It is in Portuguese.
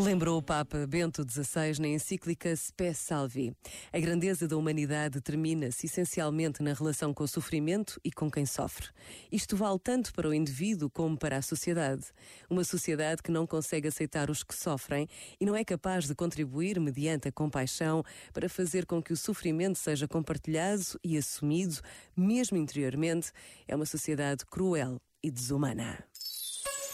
Lembrou o Papa Bento XVI na encíclica Spes Salvi. A grandeza da humanidade termina-se essencialmente na relação com o sofrimento e com quem sofre. Isto vale tanto para o indivíduo como para a sociedade. Uma sociedade que não consegue aceitar os que sofrem e não é capaz de contribuir mediante a compaixão para fazer com que o sofrimento seja compartilhado e assumido, mesmo interiormente, é uma sociedade cruel e desumana.